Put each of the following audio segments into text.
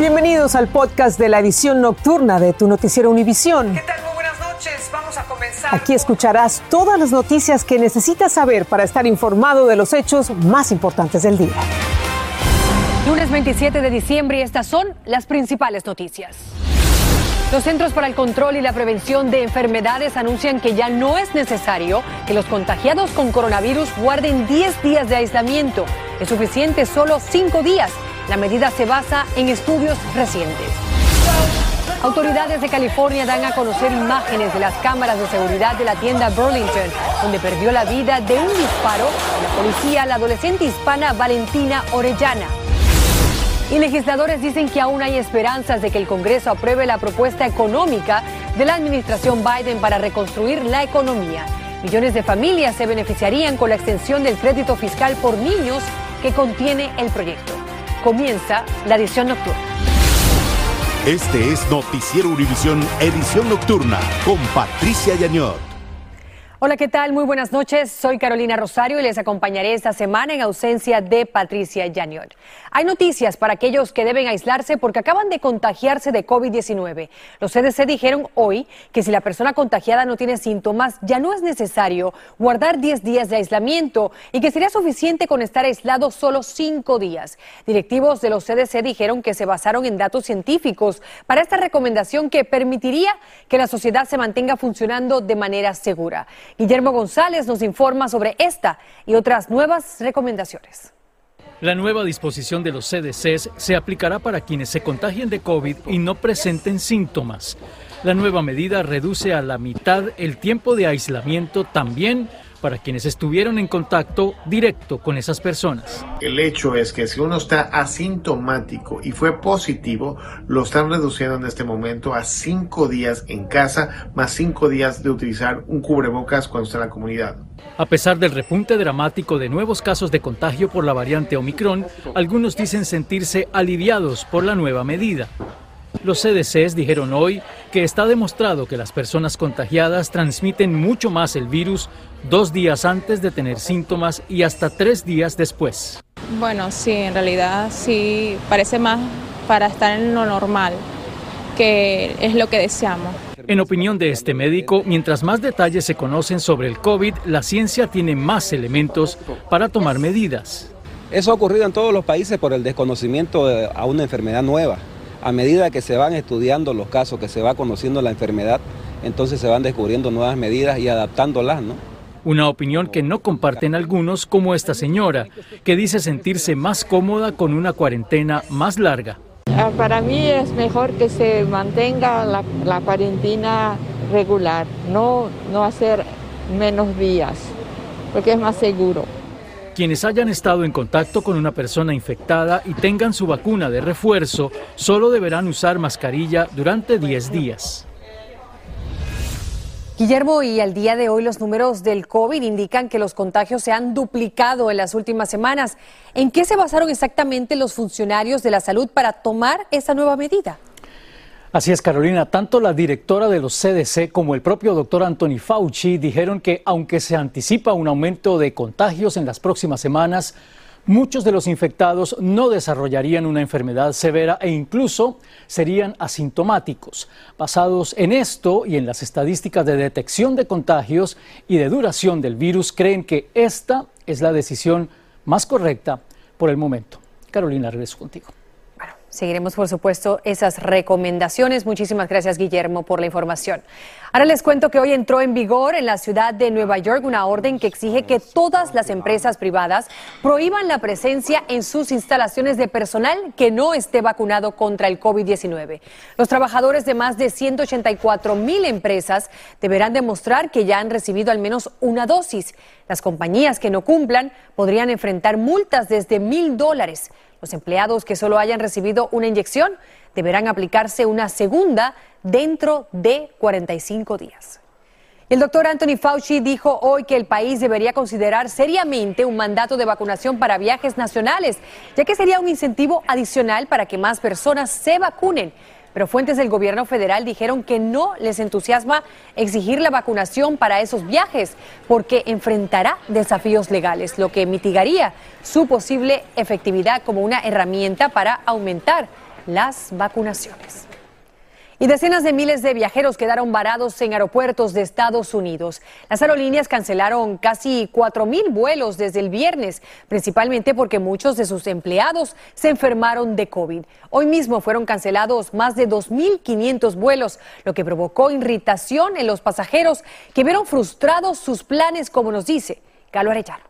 Bienvenidos al podcast de la edición nocturna de tu noticiero Univisión. ¿Qué tal? Muy buenas noches. Vamos a comenzar. Aquí escucharás todas las noticias que necesitas saber para estar informado de los hechos más importantes del día. Lunes 27 de diciembre y estas son las principales noticias. Los Centros para el Control y la Prevención de Enfermedades anuncian que ya no es necesario que los contagiados con coronavirus guarden 10 días de aislamiento. Es suficiente solo 5 días. La medida se basa en estudios recientes. Autoridades de California dan a conocer imágenes de las cámaras de seguridad de la tienda Burlington, donde perdió la vida de un disparo la policía la adolescente hispana Valentina Orellana. Y legisladores dicen que aún hay esperanzas de que el Congreso apruebe la propuesta económica de la administración Biden para reconstruir la economía. Millones de familias se beneficiarían con la extensión del crédito fiscal por niños que contiene el proyecto. Comienza la edición nocturna. Este es Noticiero Univisión Edición Nocturna con Patricia Yañot. Hola, ¿qué tal? Muy buenas noches. Soy Carolina Rosario y les acompañaré esta semana en ausencia de Patricia Yaniot. Hay noticias para aquellos que deben aislarse porque acaban de contagiarse de COVID-19. Los CDC dijeron hoy que si la persona contagiada no tiene síntomas, ya no es necesario guardar 10 días de aislamiento y que sería suficiente con estar aislado solo 5 días. Directivos de los CDC dijeron que se basaron en datos científicos para esta recomendación que permitiría que la sociedad se mantenga funcionando de manera segura. Guillermo González nos informa sobre esta y otras nuevas recomendaciones. La nueva disposición de los CDCs se aplicará para quienes se contagien de COVID y no presenten síntomas. La nueva medida reduce a la mitad el tiempo de aislamiento también para quienes estuvieron en contacto directo con esas personas. El hecho es que si uno está asintomático y fue positivo, lo están reduciendo en este momento a cinco días en casa, más cinco días de utilizar un cubrebocas cuando está en la comunidad. A pesar del repunte dramático de nuevos casos de contagio por la variante Omicron, algunos dicen sentirse aliviados por la nueva medida. Los CDCs dijeron hoy que está demostrado que las personas contagiadas transmiten mucho más el virus dos días antes de tener síntomas y hasta tres días después. Bueno, sí, en realidad sí parece más para estar en lo normal, que es lo que deseamos. En opinión de este médico, mientras más detalles se conocen sobre el COVID, la ciencia tiene más elementos para tomar medidas. Eso ha ocurrido en todos los países por el desconocimiento a una enfermedad nueva a medida que se van estudiando los casos, que se va conociendo la enfermedad, entonces se van descubriendo nuevas medidas y adaptándolas, ¿no? Una opinión que no comparten algunos, como esta señora, que dice sentirse más cómoda con una cuarentena más larga. Ah, para mí es mejor que se mantenga la, la cuarentena regular, no, no hacer menos días, porque es más seguro. Quienes hayan estado en contacto con una persona infectada y tengan su vacuna de refuerzo solo deberán usar mascarilla durante 10 días. Guillermo, y al día de hoy los números del COVID indican que los contagios se han duplicado en las últimas semanas. ¿En qué se basaron exactamente los funcionarios de la salud para tomar esa nueva medida? Así es, Carolina. Tanto la directora de los CDC como el propio doctor Anthony Fauci dijeron que aunque se anticipa un aumento de contagios en las próximas semanas, muchos de los infectados no desarrollarían una enfermedad severa e incluso serían asintomáticos. Basados en esto y en las estadísticas de detección de contagios y de duración del virus, creen que esta es la decisión más correcta por el momento. Carolina, regreso contigo. Seguiremos, por supuesto, esas recomendaciones. Muchísimas gracias, Guillermo, por la información. Ahora les cuento que hoy entró en vigor en la ciudad de Nueva York una orden que exige que todas las empresas privadas prohíban la presencia en sus instalaciones de personal que no esté vacunado contra el COVID-19. Los trabajadores de más de 184 mil empresas deberán demostrar que ya han recibido al menos una dosis. Las compañías que no cumplan podrían enfrentar multas desde mil dólares. Los empleados que solo hayan recibido una inyección deberán aplicarse una segunda dentro de 45 días. El doctor Anthony Fauci dijo hoy que el país debería considerar seriamente un mandato de vacunación para viajes nacionales, ya que sería un incentivo adicional para que más personas se vacunen. Pero fuentes del gobierno federal dijeron que no les entusiasma exigir la vacunación para esos viajes porque enfrentará desafíos legales, lo que mitigaría su posible efectividad como una herramienta para aumentar las vacunaciones. Y decenas de miles de viajeros quedaron varados en aeropuertos de Estados Unidos. Las aerolíneas cancelaron casi 4.000 vuelos desde el viernes, principalmente porque muchos de sus empleados se enfermaron de COVID. Hoy mismo fueron cancelados más de 2.500 vuelos, lo que provocó irritación en los pasajeros que vieron frustrados sus planes, como nos dice Galo Arellano.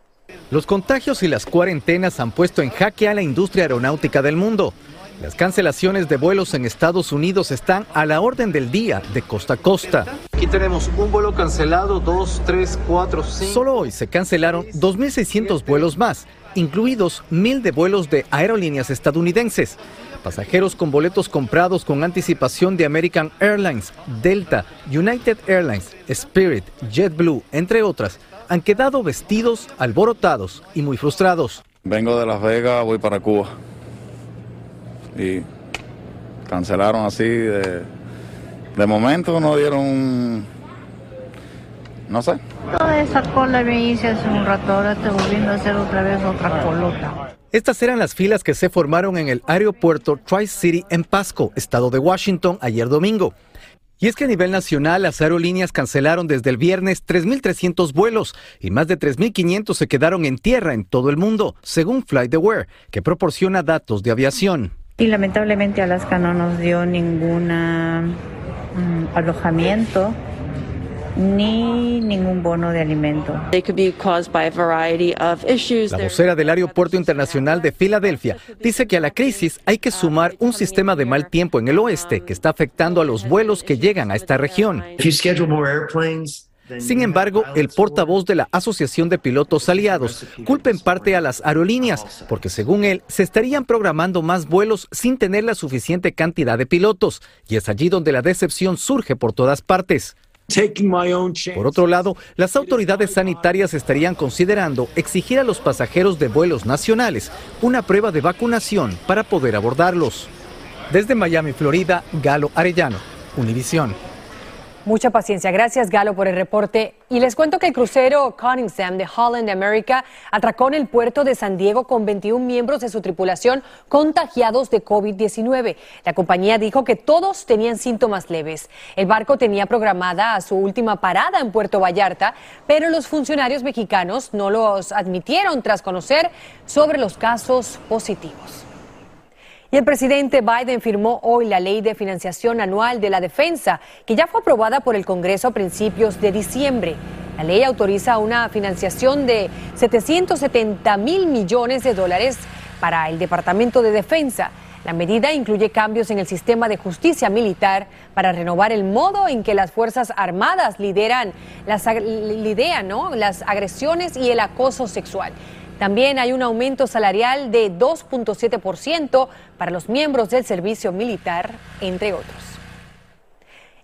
Los contagios y las cuarentenas han puesto en jaque a la industria aeronáutica del mundo. Las cancelaciones de vuelos en Estados Unidos están a la orden del día de costa a costa. Aquí tenemos un vuelo cancelado, dos, tres, cuatro, cinco. Solo hoy se cancelaron 2.600 vuelos más, incluidos mil de vuelos de aerolíneas estadounidenses. Pasajeros con boletos comprados con anticipación de American Airlines, Delta, United Airlines, Spirit, JetBlue, entre otras, han quedado vestidos, alborotados y muy frustrados. Vengo de Las Vegas, voy para Cuba y cancelaron así de, de momento, no dieron, no sé. Toda esa cola me hice hace un rato, ahora estoy volviendo a hacer otra vez otra colota. Estas eran las filas que se formaron en el aeropuerto Tri-City en Pasco, estado de Washington, ayer domingo. Y es que a nivel nacional las aerolíneas cancelaron desde el viernes 3.300 vuelos y más de 3.500 se quedaron en tierra en todo el mundo, según FlightAware, que proporciona datos de aviación. Y lamentablemente Alaska no nos dio ningún alojamiento ni ningún bono de alimento. La vocera del Aeropuerto Internacional de Filadelfia dice que a la crisis hay que sumar un sistema de mal tiempo en el oeste que está afectando a los vuelos que llegan a esta región. Sin embargo, el portavoz de la Asociación de Pilotos Aliados culpa en parte a las aerolíneas, porque según él se estarían programando más vuelos sin tener la suficiente cantidad de pilotos, y es allí donde la decepción surge por todas partes. Por otro lado, las autoridades sanitarias estarían considerando exigir a los pasajeros de vuelos nacionales una prueba de vacunación para poder abordarlos. Desde Miami, Florida, Galo Arellano, Univisión. Mucha paciencia. Gracias, Galo, por el reporte. Y les cuento que el crucero Cunningham de Holland America atracó en el puerto de San Diego con 21 miembros de su tripulación contagiados de COVID-19. La compañía dijo que todos tenían síntomas leves. El barco tenía programada su última parada en Puerto Vallarta, pero los funcionarios mexicanos no los admitieron tras conocer sobre los casos positivos. Y el presidente Biden firmó hoy la ley de financiación anual de la defensa, que ya fue aprobada por el Congreso a principios de diciembre. La ley autoriza una financiación de 770 mil millones de dólares para el Departamento de Defensa. La medida incluye cambios en el sistema de justicia militar para renovar el modo en que las Fuerzas Armadas lideran las, ¿no? las agresiones y el acoso sexual. También hay un aumento salarial de 2.7% para los miembros del servicio militar, entre otros.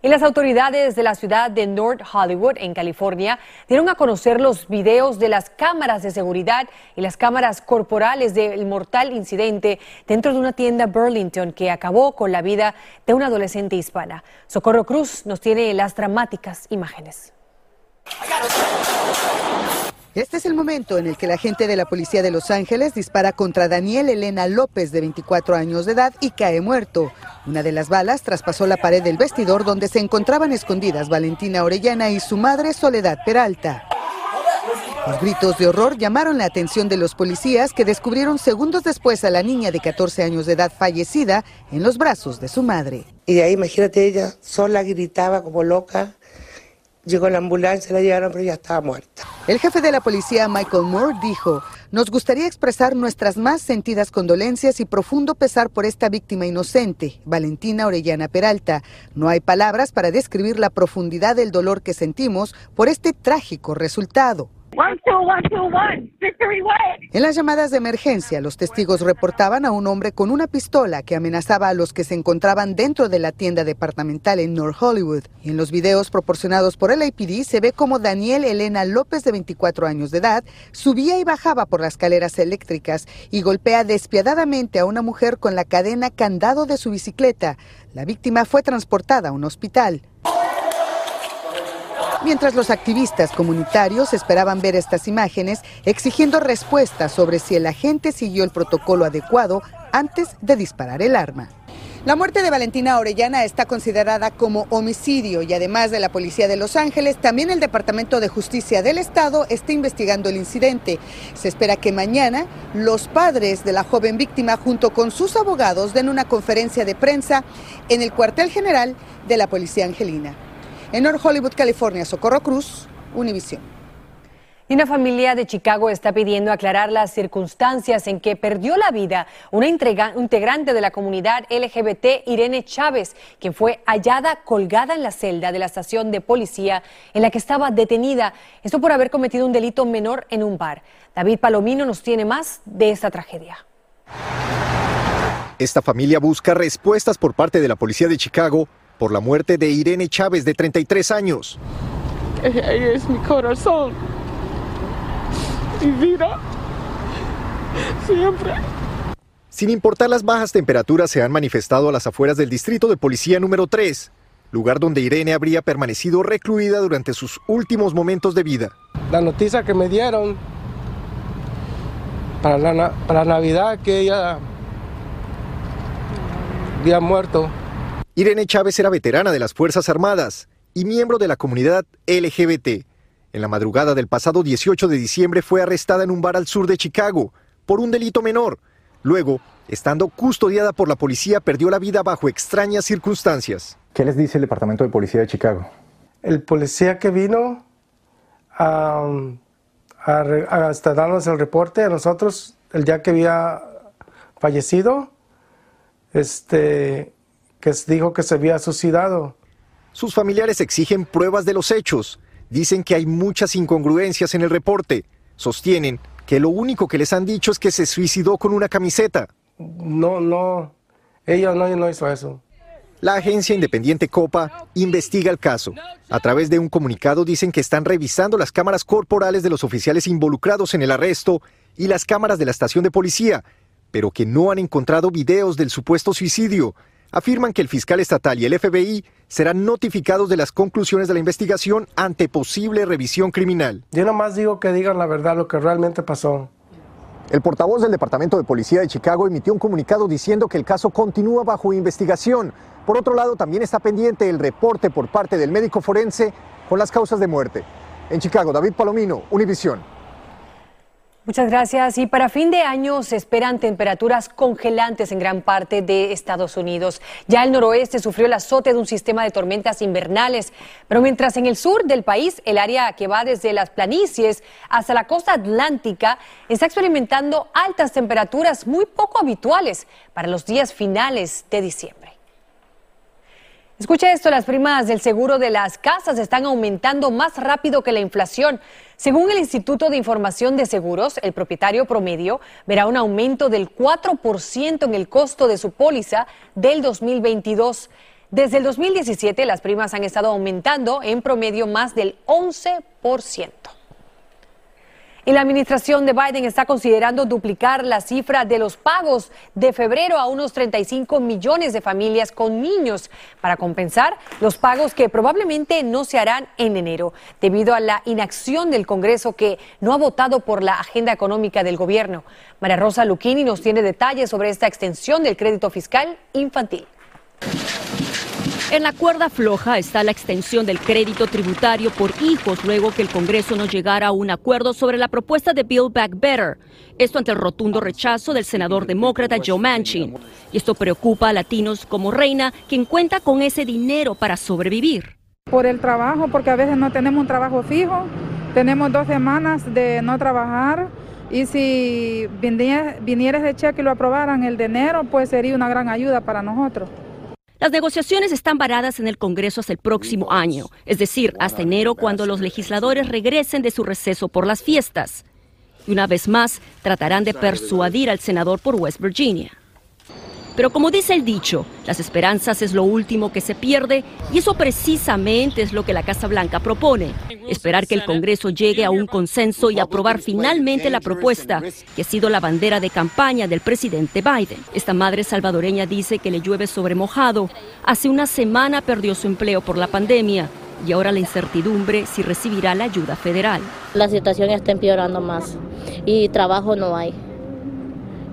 Y las autoridades de la ciudad de North Hollywood, en California, dieron a conocer los videos de las cámaras de seguridad y las cámaras corporales del mortal incidente dentro de una tienda Burlington que acabó con la vida de una adolescente hispana. Socorro Cruz nos tiene las dramáticas imágenes. Este es el momento en el que la agente de la policía de Los Ángeles dispara contra Daniel Elena López, de 24 años de edad, y cae muerto. Una de las balas traspasó la pared del vestidor donde se encontraban escondidas Valentina Orellana y su madre Soledad Peralta. Los gritos de horror llamaron la atención de los policías que descubrieron segundos después a la niña de 14 años de edad fallecida en los brazos de su madre. Y ahí, imagínate, ella sola gritaba como loca Llegó la ambulancia, la llevaron, pero ya estaba muerta. El jefe de la policía, Michael Moore, dijo, nos gustaría expresar nuestras más sentidas condolencias y profundo pesar por esta víctima inocente, Valentina Orellana Peralta. No hay palabras para describir la profundidad del dolor que sentimos por este trágico resultado. En las llamadas de emergencia, los testigos reportaban a un hombre con una pistola que amenazaba a los que se encontraban dentro de la tienda departamental en North Hollywood. Y en los videos proporcionados por el APD se ve como Daniel Elena López, de 24 años de edad, subía y bajaba por las escaleras eléctricas y golpea despiadadamente a una mujer con la cadena candado de su bicicleta. La víctima fue transportada a un hospital. Mientras los activistas comunitarios esperaban ver estas imágenes, exigiendo respuestas sobre si el agente siguió el protocolo adecuado antes de disparar el arma. La muerte de Valentina Orellana está considerada como homicidio y además de la Policía de Los Ángeles, también el Departamento de Justicia del Estado está investigando el incidente. Se espera que mañana los padres de la joven víctima junto con sus abogados den una conferencia de prensa en el cuartel general de la Policía Angelina. En North Hollywood, California, Socorro Cruz, Univisión. Y una familia de Chicago está pidiendo aclarar las circunstancias en que perdió la vida una integrante de la comunidad LGBT, Irene Chávez, quien fue hallada colgada en la celda de la estación de policía en la que estaba detenida. Esto por haber cometido un delito menor en un bar. David Palomino nos tiene más de esta tragedia. Esta familia busca respuestas por parte de la policía de Chicago por la muerte de Irene Chávez, de 33 años. Ella es mi corazón y vida siempre. Sin importar las bajas temperaturas, se han manifestado a las afueras del distrito de policía número 3, lugar donde Irene habría permanecido recluida durante sus últimos momentos de vida. La noticia que me dieron para la, para Navidad que ella había muerto. Irene Chávez era veterana de las Fuerzas Armadas y miembro de la comunidad LGBT. En la madrugada del pasado 18 de diciembre fue arrestada en un bar al sur de Chicago por un delito menor. Luego, estando custodiada por la policía, perdió la vida bajo extrañas circunstancias. ¿Qué les dice el Departamento de Policía de Chicago? El policía que vino a, hasta darnos el reporte a nosotros el día que había fallecido, este, que dijo que se había suicidado. Sus familiares exigen pruebas de los hechos dicen que hay muchas incongruencias en el reporte. Sostienen que lo único que les han dicho es que se suicidó con una camiseta. No, no, ella no, no hizo eso. La agencia independiente Copa investiga el caso. A través de un comunicado dicen que están revisando las cámaras corporales de los oficiales involucrados en el arresto y las cámaras de la estación de policía, pero que no han encontrado videos del supuesto suicidio afirman que el fiscal estatal y el FBI serán notificados de las conclusiones de la investigación ante posible revisión criminal. Yo nomás digo que digan la verdad, lo que realmente pasó. El portavoz del Departamento de Policía de Chicago emitió un comunicado diciendo que el caso continúa bajo investigación. Por otro lado, también está pendiente el reporte por parte del médico forense con las causas de muerte. En Chicago, David Palomino, Univisión. Muchas gracias. Y para fin de año se esperan temperaturas congelantes en gran parte de Estados Unidos. Ya el noroeste sufrió el azote de un sistema de tormentas invernales, pero mientras en el sur del país, el área que va desde las planicies hasta la costa atlántica, está experimentando altas temperaturas muy poco habituales para los días finales de diciembre. Escucha esto, las primas del seguro de las casas están aumentando más rápido que la inflación. Según el Instituto de Información de Seguros, el propietario promedio verá un aumento del 4% en el costo de su póliza del 2022. Desde el 2017, las primas han estado aumentando en promedio más del 11%. Y la administración de Biden está considerando duplicar la cifra de los pagos de febrero a unos 35 millones de familias con niños para compensar los pagos que probablemente no se harán en enero debido a la inacción del Congreso que no ha votado por la agenda económica del gobierno. María Rosa Luquini nos tiene detalles sobre esta extensión del crédito fiscal infantil. En la cuerda floja está la extensión del crédito tributario por hijos luego que el Congreso no llegara a un acuerdo sobre la propuesta de Build Back Better. Esto ante el rotundo rechazo del senador demócrata Joe Manchin. Y esto preocupa a latinos como Reina, quien cuenta con ese dinero para sobrevivir. Por el trabajo, porque a veces no tenemos un trabajo fijo, tenemos dos semanas de no trabajar. Y si vinieras de cheque y lo aprobaran el de enero, pues sería una gran ayuda para nosotros. Las negociaciones están varadas en el Congreso hasta el próximo año, es decir, hasta enero cuando los legisladores regresen de su receso por las fiestas. Y una vez más, tratarán de persuadir al senador por West Virginia. Pero como dice el dicho, las esperanzas es lo último que se pierde y eso precisamente es lo que la Casa Blanca propone. Esperar que el Congreso llegue a un consenso y aprobar finalmente la propuesta, que ha sido la bandera de campaña del presidente Biden. Esta madre salvadoreña dice que le llueve sobre mojado. Hace una semana perdió su empleo por la pandemia y ahora la incertidumbre si recibirá la ayuda federal. La situación está empeorando más y trabajo no hay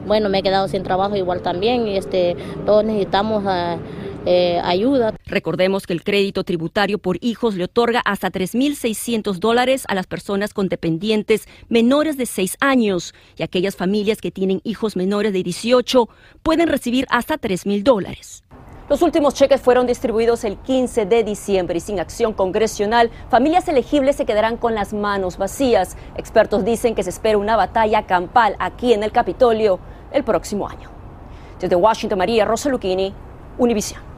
bueno, me he quedado sin trabajo igual también y este, todos necesitamos ah, eh, ayuda. Recordemos que el crédito tributario por hijos le otorga hasta 3.600 dólares a las personas con dependientes menores de 6 años y aquellas familias que tienen hijos menores de 18 pueden recibir hasta 3.000 dólares. Los últimos cheques fueron distribuidos el 15 de diciembre y sin acción congresional, familias elegibles se quedarán con las manos vacías. Expertos dicen que se espera una batalla campal aquí en el Capitolio el próximo año. Desde Washington, María Rosa Lucchini, Univision.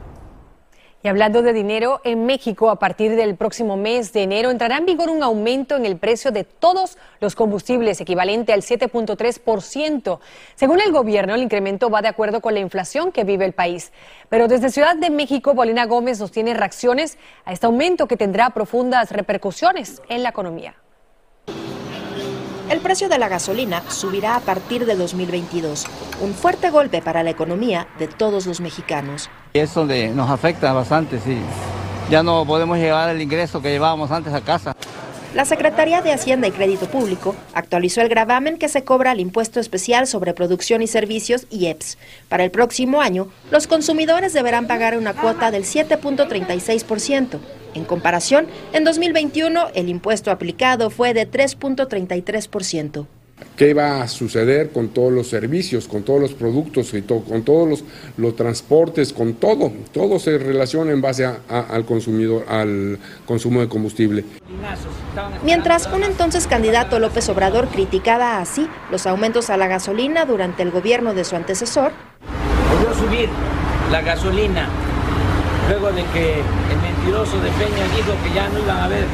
Y hablando de dinero, en México a partir del próximo mes de enero entrará en vigor un aumento en el precio de todos los combustibles equivalente al 7.3%. Según el gobierno, el incremento va de acuerdo con la inflación que vive el país. Pero desde Ciudad de México, Paulina Gómez nos tiene reacciones a este aumento que tendrá profundas repercusiones en la economía. El precio de la gasolina subirá a partir de 2022, un fuerte golpe para la economía de todos los mexicanos. Es donde nos afecta bastante, sí. Ya no podemos llevar el ingreso que llevábamos antes a casa. La Secretaría de Hacienda y Crédito Público actualizó el gravamen que se cobra al impuesto especial sobre producción y servicios IEPS. Para el próximo año, los consumidores deberán pagar una cuota del 7.36%. En comparación, en 2021 el impuesto aplicado fue de 3.33%. ¿Qué va a suceder con todos los servicios, con todos los productos, y con todos los, transportes, con todo? Todo se relaciona en base al consumidor, al consumo de combustible. Mientras un entonces candidato López Obrador criticaba así los aumentos a la gasolina durante el gobierno de su antecesor. Volvió subir la gasolina luego de que el mentiroso de Peña dijo que ya no iban a haber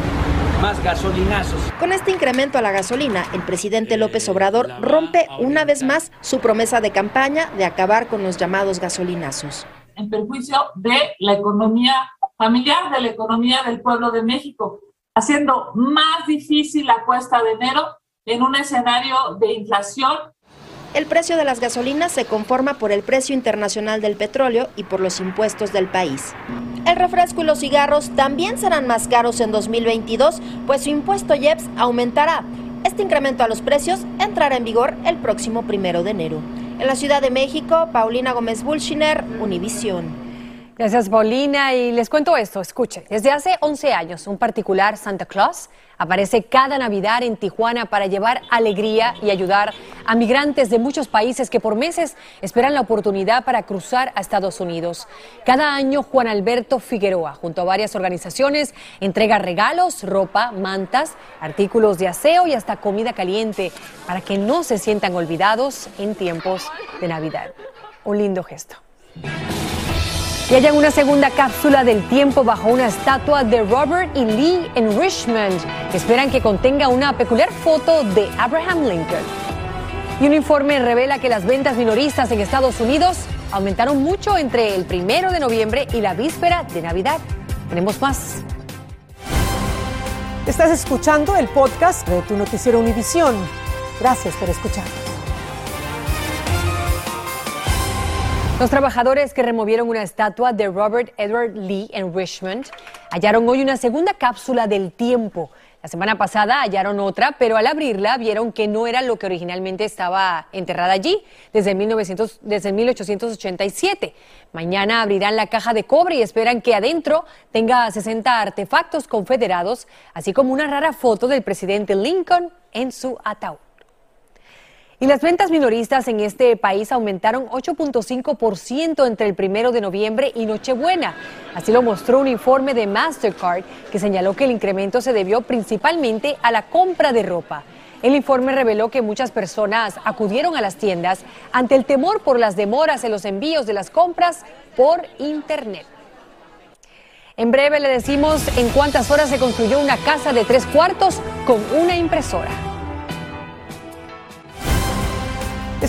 más gasolinazos. Con este incremento a la gasolina, el presidente López Obrador rompe una vez más su promesa de campaña de acabar con los llamados gasolinazos. En perjuicio de la economía familiar, de la economía del pueblo de México, haciendo más difícil la cuesta de enero en un escenario de inflación el precio de las gasolinas se conforma por el precio internacional del petróleo y por los impuestos del país. El refresco y los cigarros también serán más caros en 2022, pues su impuesto IEPS aumentará. Este incremento a los precios entrará en vigor el próximo primero de enero. En la Ciudad de México, Paulina Gómez Bulshiner, Univisión. Gracias, Paulina. Y les cuento esto, escuchen. Desde hace 11 años, un particular Santa Claus aparece cada Navidad en Tijuana para llevar alegría y ayudar a migrantes de muchos países que por meses esperan la oportunidad para cruzar a Estados Unidos. Cada año, Juan Alberto Figueroa, junto a varias organizaciones, entrega regalos, ropa, mantas, artículos de aseo y hasta comida caliente para que no se sientan olvidados en tiempos de Navidad. Un lindo gesto y hallan una segunda cápsula del tiempo bajo una estatua de Robert E. Lee en Richmond. Esperan que contenga una peculiar foto de Abraham Lincoln. Y un informe revela que las ventas minoristas en Estados Unidos aumentaron mucho entre el primero de noviembre y la víspera de Navidad. Tenemos más. Estás escuchando el podcast de tu noticiero Univisión. Gracias por escuchar. Los trabajadores que removieron una estatua de Robert Edward Lee en Richmond hallaron hoy una segunda cápsula del tiempo. La semana pasada hallaron otra, pero al abrirla vieron que no era lo que originalmente estaba enterrada allí desde, 1900, desde 1887. Mañana abrirán la caja de cobre y esperan que adentro tenga 60 artefactos confederados, así como una rara foto del presidente Lincoln en su ataúd. Y las ventas minoristas en este país aumentaron 8.5% entre el primero de noviembre y Nochebuena. Así lo mostró un informe de Mastercard que señaló que el incremento se debió principalmente a la compra de ropa. El informe reveló que muchas personas acudieron a las tiendas ante el temor por las demoras en los envíos de las compras por Internet. En breve le decimos en cuántas horas se construyó una casa de tres cuartos con una impresora.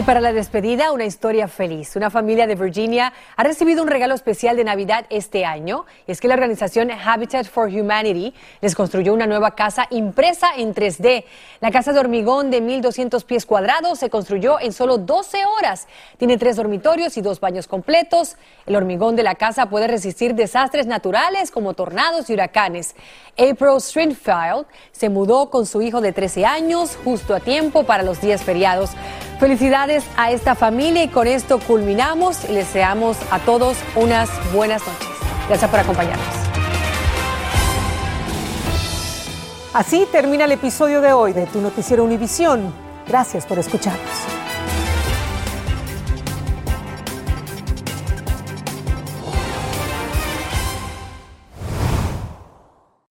Y para la despedida, una historia feliz. Una familia de Virginia ha recibido un regalo especial de Navidad este año. Es que la organización Habitat for Humanity les construyó una nueva casa impresa en 3D. La casa de hormigón de 1.200 pies cuadrados se construyó en solo 12 horas. Tiene tres dormitorios y dos baños completos. El hormigón de la casa puede resistir desastres naturales como tornados y huracanes. April Stringfield se mudó con su hijo de 13 años justo a tiempo para los días feriados. Felicidades a esta familia y con esto culminamos y les deseamos a todos unas buenas noches. Gracias por acompañarnos. Así termina el episodio de hoy de Tu Noticiero Univisión. Gracias por escucharnos.